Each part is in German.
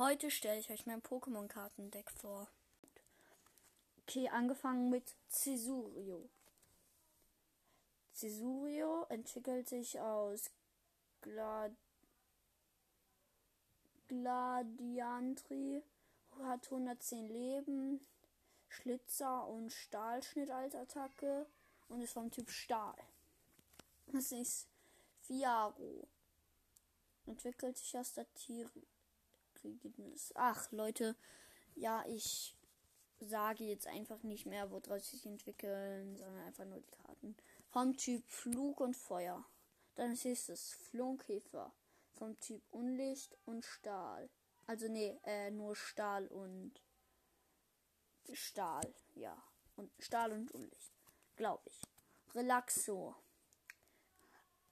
Heute stelle ich euch mein Pokémon-Kartendeck vor. Okay, angefangen mit Cesurio. Cesurio entwickelt sich aus Glad Gladiantri, hat 110 Leben, Schlitzer und Stahlschnitt als Attacke und ist vom Typ Stahl. Das ist Fiaro. Entwickelt sich aus der Tigris. Ach, Leute, ja, ich sage jetzt einfach nicht mehr, woraus sich entwickeln, sondern einfach nur die Karten. Vom Typ Flug und Feuer. Dann ist es Flunkkäfer. Vom Typ Unlicht und Stahl. Also nee, äh, nur Stahl und Stahl, ja. Und Stahl und Unlicht. Glaube ich. Relaxo.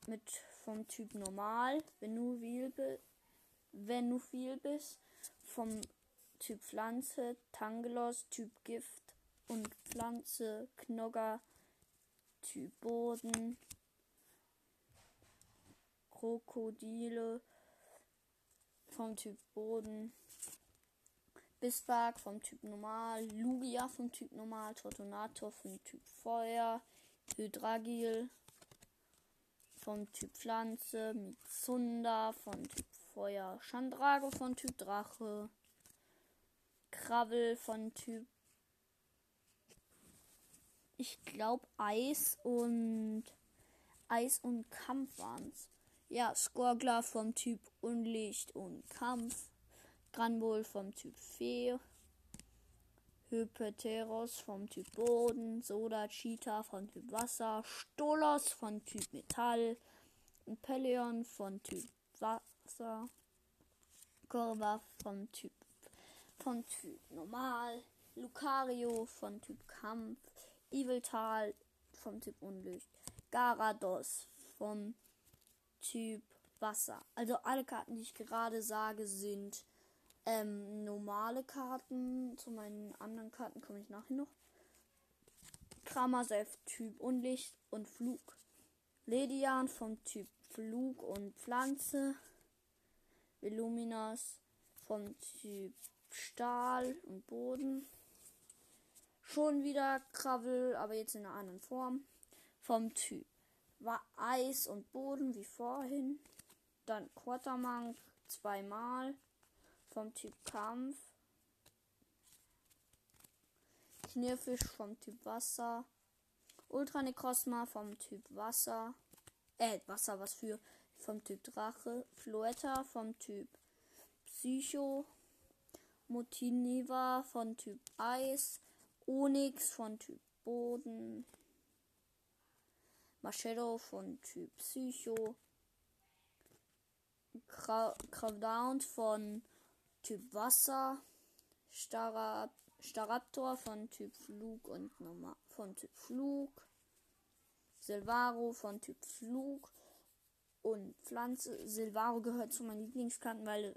Mit vom Typ normal, wenn du bist, wenn du viel bist, vom Typ Pflanze, Tangelos, Typ Gift und Pflanze, Knogger, Typ Boden, Krokodile vom Typ Boden, Bisbark vom Typ Normal, Lugia vom Typ Normal, Tortonator vom Typ Feuer, Hydragil vom Typ Pflanze, Mitsunda von Typ Feuer, Chandrago von Typ Drache, Krabbel von Typ ich glaube Eis und Eis und Kampf waren's. Ja, Skorgler vom Typ Unlicht und Kampf. Granbol vom Typ Fee. Hypeteros vom Typ Boden. Soda Cheetah von Typ Wasser. Stolos von Typ Metall. Peleon von Typ Wasser. Korva vom Typ von Typ Normal. Lucario von Typ Kampf. Eviltal vom Typ Unlicht. Garados vom Typ Wasser. Also alle Karten, die ich gerade sage, sind ähm, normale Karten. Zu meinen anderen Karten komme ich nachher noch. Kramaself Typ Unlicht und Flug. Ledian vom Typ Flug und Pflanze. Illuminas vom Typ Stahl und Boden. Schon wieder Krabbel, aber jetzt in einer anderen Form. Vom Typ war Eis und Boden wie vorhin. Dann Quartermank zweimal vom Typ Kampf. Knirfisch vom Typ Wasser. Ultra Necrosma vom Typ Wasser. Äh, Wasser, was für. Vom Typ Drache. Floetta vom Typ Psycho. Motiniva von Typ Eis. Onyx von Typ Boden. Machedo von Typ Psycho. Cravdown von Typ Wasser. Starab Staraptor von Typ Flug und Normal von Typ Flug. Silvaro von Typ Flug und Pflanze. Silvaro gehört zu meinen Lieblingskarten, weil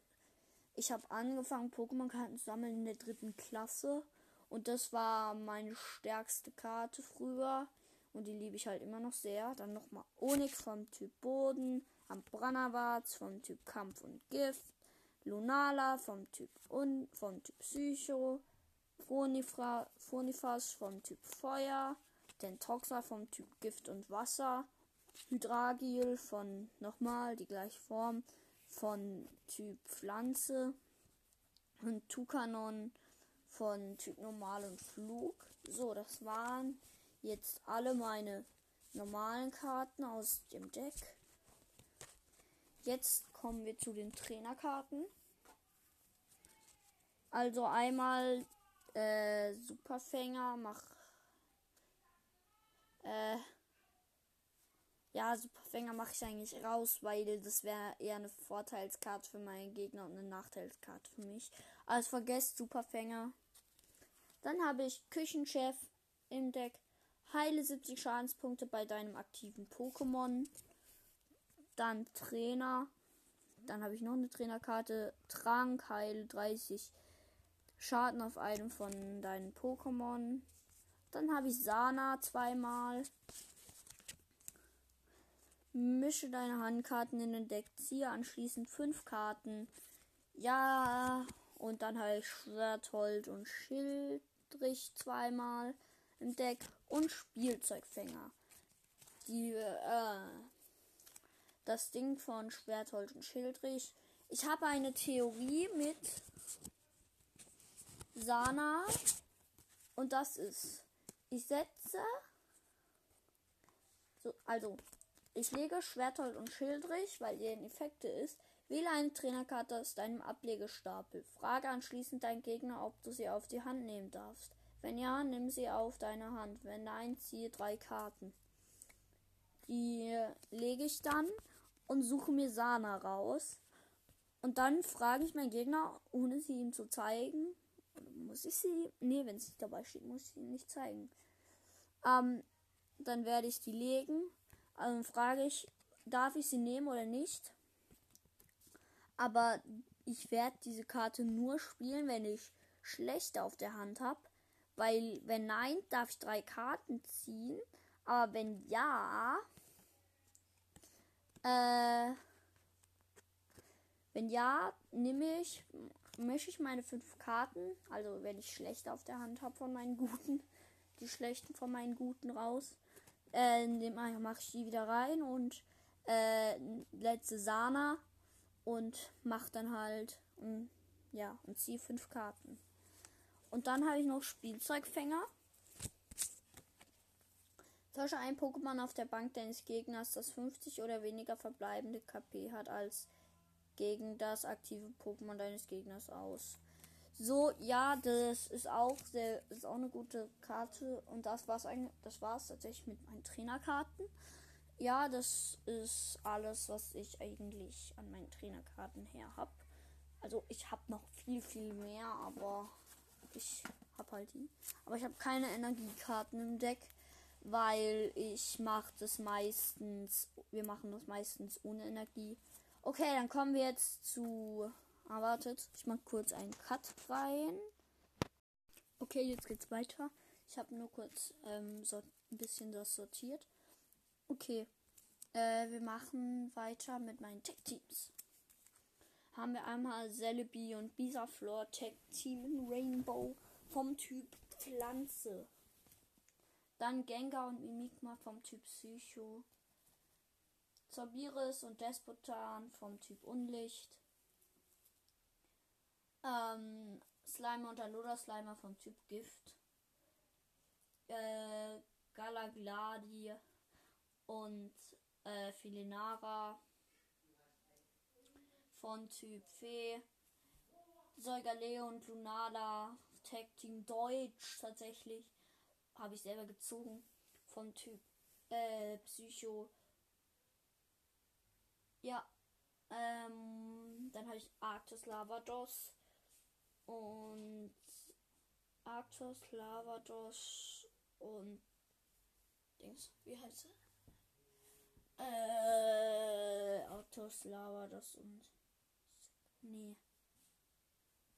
ich habe angefangen, Pokémon-Karten zu sammeln in der dritten Klasse. Und das war meine stärkste Karte früher. Und die liebe ich halt immer noch sehr. Dann nochmal Onyx vom Typ Boden. Ambranavaz vom Typ Kampf und Gift. Lunala vom Typ Un vom Typ Psycho. Phonifas vom Typ Feuer. Tentoxa vom Typ Gift und Wasser. Hydragil von nochmal die gleiche Form von Typ Pflanze. Und Tukanon von Typ Normal und Flug. So, das waren jetzt alle meine normalen Karten aus dem Deck. Jetzt kommen wir zu den Trainerkarten. Also einmal äh, Superfänger, mach äh, ja, Superfänger mache ich eigentlich raus, weil das wäre eher eine Vorteilskarte für meinen Gegner und eine Nachteilskarte für mich. Also vergesst Superfänger. Dann habe ich Küchenchef im Deck. Heile 70 Schadenspunkte bei deinem aktiven Pokémon. Dann Trainer. Dann habe ich noch eine Trainerkarte. Trank, heile 30 Schaden auf einem von deinen Pokémon. Dann habe ich Sana zweimal. Mische deine Handkarten in den Deck. Ziehe anschließend fünf Karten Ja, und dann halt Schwerthold und Schildrich zweimal im Deck und Spielzeugfänger. Die, äh, das Ding von Schwerthold und Schildrich. Ich habe eine Theorie mit Sana und das ist, ich setze, so, also, ich lege Schwerthold und Schildrich, weil ihr in Effekte ist, Wähle eine Trainerkarte aus deinem Ablegestapel. Frage anschließend deinen Gegner, ob du sie auf die Hand nehmen darfst. Wenn ja, nimm sie auf deine Hand. Wenn nein, ziehe drei Karten. Die lege ich dann und suche mir Sana raus. Und dann frage ich meinen Gegner, ohne sie ihm zu zeigen. Muss ich sie? Nee, wenn sie dabei steht, muss ich sie nicht zeigen. Ähm, dann werde ich die legen. Also frage ich, darf ich sie nehmen oder nicht? Aber ich werde diese Karte nur spielen, wenn ich schlechte auf der Hand habe. Weil wenn nein, darf ich drei Karten ziehen. Aber wenn ja, äh, wenn ja, nehme ich, mische ich meine fünf Karten. Also wenn ich schlechte auf der Hand habe von meinen guten, die schlechten von meinen guten raus. Äh, mache ich die wieder rein und äh, letzte Sana und mach dann halt um, ja und ziehe fünf Karten. Und dann habe ich noch Spielzeugfänger. Tausche ein Pokémon auf der Bank deines Gegners, das 50 oder weniger verbleibende KP hat, als gegen das aktive Pokémon deines Gegners aus. So, ja, das ist auch sehr, ist auch eine gute Karte. Und das war's eigentlich, das war's tatsächlich mit meinen Trainerkarten. Ja, das ist alles, was ich eigentlich an meinen Trainerkarten her habe. Also ich habe noch viel, viel mehr, aber ich habe halt die. Aber ich habe keine Energiekarten im Deck, weil ich mache das meistens, wir machen das meistens ohne Energie. Okay, dann kommen wir jetzt zu, ah, wartet, ich mache kurz einen Cut rein. Okay, jetzt geht's weiter. Ich habe nur kurz ähm, so ein bisschen das sortiert. Okay. Äh, wir machen weiter mit meinen Tech-Teams. Haben wir einmal Celebi und Bisaflor Tech Team in Rainbow vom Typ Pflanze. Dann Gengar und Mimikma vom Typ Psycho. Zorbiris und Despotan vom Typ Unlicht. Ähm, Slimer und Alola Slimer vom Typ Gift. Äh, Galagladi und äh, Filinara von Typ Fee. Säugerleo und Lunala Tag Team Deutsch tatsächlich. Habe ich selber gezogen. Vom Typ äh, Psycho. Ja. Ähm, dann habe ich Arctos Lavados. Und Arctos Lavados und Dings. Wie heißt er? Äh, Autos, Lava, das und. Nee.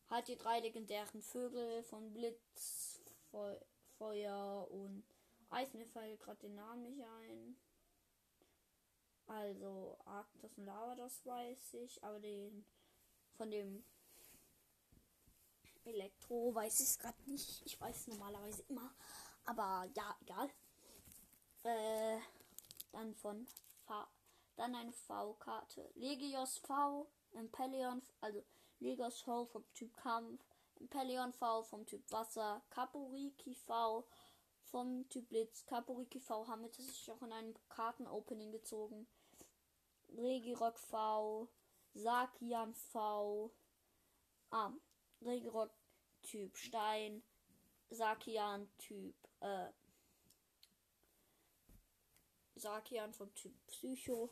Halt die drei legendären Vögel von Blitz, Fe Feuer und Eis. Mir fällt gerade den Namen nicht ein. Also, Arktis und Lava, das weiß ich. Aber den von dem Elektro weiß ich es gerade nicht. Ich weiß normalerweise immer. Aber ja, egal. Äh, dann von V. Dann eine V-Karte. Legios V, Impelion, also Legios V vom Typ Kampf, Impelion V vom Typ Wasser, Kaporiki V vom Typ Blitz. Kaporiki V haben wir tatsächlich auch in einem Kartenopening gezogen. Regirock V, Sakian V, ah, Regirock Typ Stein, Sakian Typ äh, Sakian vom Typ Psycho,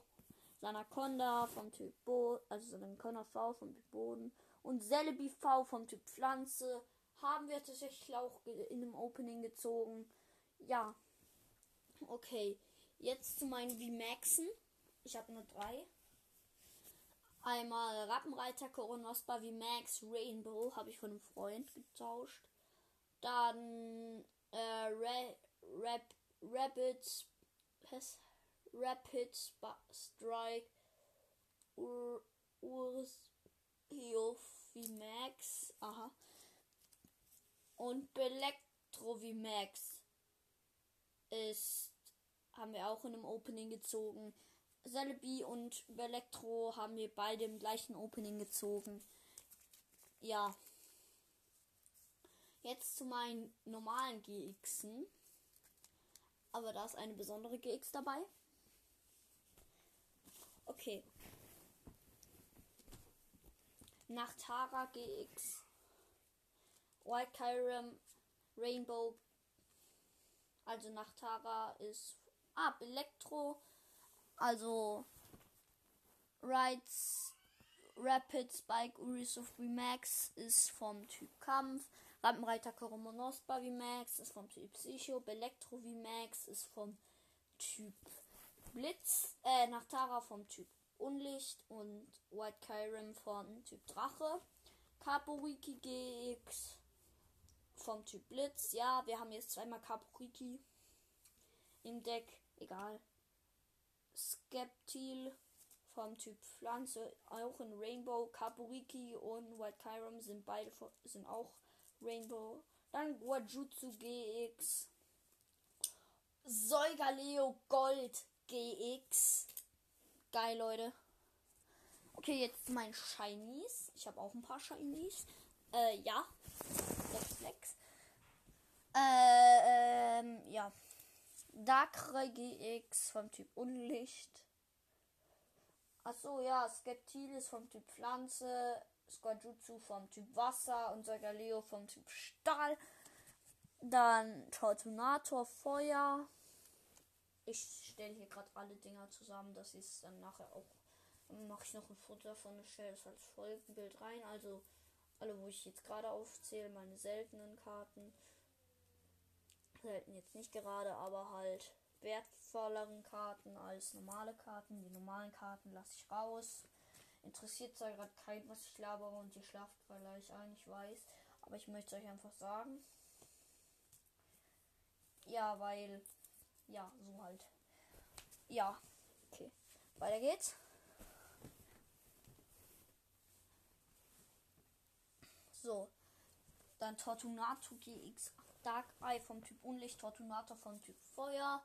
Sanaconda vom Typ Boden, also Sanaconda V vom Typ Boden und Celebi V vom Typ Pflanze haben wir tatsächlich auch in dem Opening gezogen. Ja. Okay. Jetzt zu meinen V-Maxen. Ich habe nur drei. Einmal Rappenreiter Coronospa V-Max Rainbow habe ich von einem Freund getauscht. Dann äh, Ra Rap Rabbits Pass Rapid Strike Ur Urs Max. Aha. Und Max ist, haben wir auch in einem Opening gezogen. Celebi und Elektro haben wir beide im gleichen Opening gezogen. Ja. Jetzt zu meinen normalen GXen. Aber da ist eine besondere GX dabei. Okay. Nach Tara GX. White Kyram Rainbow. Also nach Tara ist. Ah, Elektro. Also. Rides. Rapid Spike Urisuf Max ist vom Typ Kampf. Rampenreiter Koromonospa Max ist vom Typ Psycho. Belektro Max ist vom Typ Blitz. Äh, nach Tara vom Typ Unlicht. Und White Kyrim vom Typ Drache. Kaporiki GX vom Typ Blitz. Ja, wir haben jetzt zweimal Kaporiki im Deck. Egal. Skeptil vom Typ Pflanze, auch in Rainbow. Kaporiki und White Kyrim sind beide sind auch Rainbow. Dann Guajutsu GX. Säugerleo Gold GX. Geil, Leute. Okay, jetzt mein Shinies. Ich habe auch ein paar Shinies. Äh, ja. Flex, Flex. Äh. Darkrai GX vom Typ Unlicht. Achso, ja. Skeptilis vom Typ Pflanze. Squadjutsu vom Typ Wasser und Leo vom Typ Stahl. Dann Tortunator Feuer. Ich stelle hier gerade alle Dinger zusammen. Das ist dann nachher auch. Mache ich noch ein Foto davon und stelle es als Folgenbild rein. Also alle, wo ich jetzt gerade aufzähle, meine seltenen Karten. Selten jetzt nicht gerade, aber halt wertvolleren Karten als normale Karten. Die normalen Karten lasse ich raus. Interessiert zwar gerade kein, was ich labere und ihr schlaft ein, ich weiß. Aber ich möchte euch einfach sagen. Ja, weil. Ja, so halt. Ja. Okay. Weiter geht's. So. Dann Tortunato GX Dark Eye vom Typ Unlicht, Tortunator vom Typ Feuer,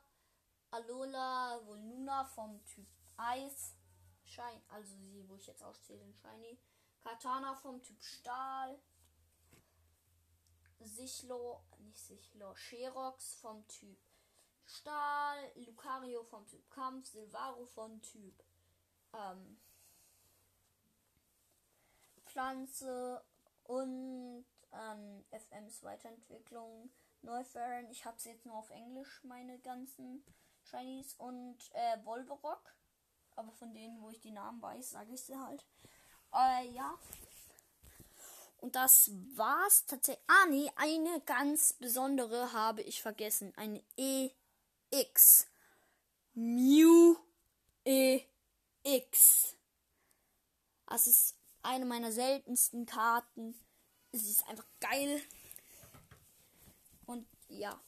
Alola Volnuna vom Typ Eis, Shine, also sie, wo ich jetzt auszähle, in Shiny. Katana vom Typ Stahl. Sichlo, nicht Sichlo, Sherox vom Typ Stahl. Lucario vom Typ Kampf. Silvaro vom Typ ähm, Pflanze. Und ähm, FMs Weiterentwicklung. Neufern. Ich habe sie jetzt nur auf Englisch, meine ganzen Shinies. Und äh, Wolverock. Aber von denen, wo ich die Namen weiß, sage ich sie halt. Äh, ja. Und das war's tatsächlich. Ah, nee, eine ganz besondere habe ich vergessen. Eine EX. Mew EX. Das ist eine meiner seltensten Karten. Sie ist einfach geil. Und ja.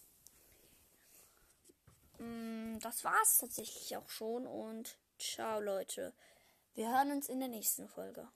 Mm, das war's tatsächlich auch schon. Und Ciao Leute. Wir hören uns in der nächsten Folge.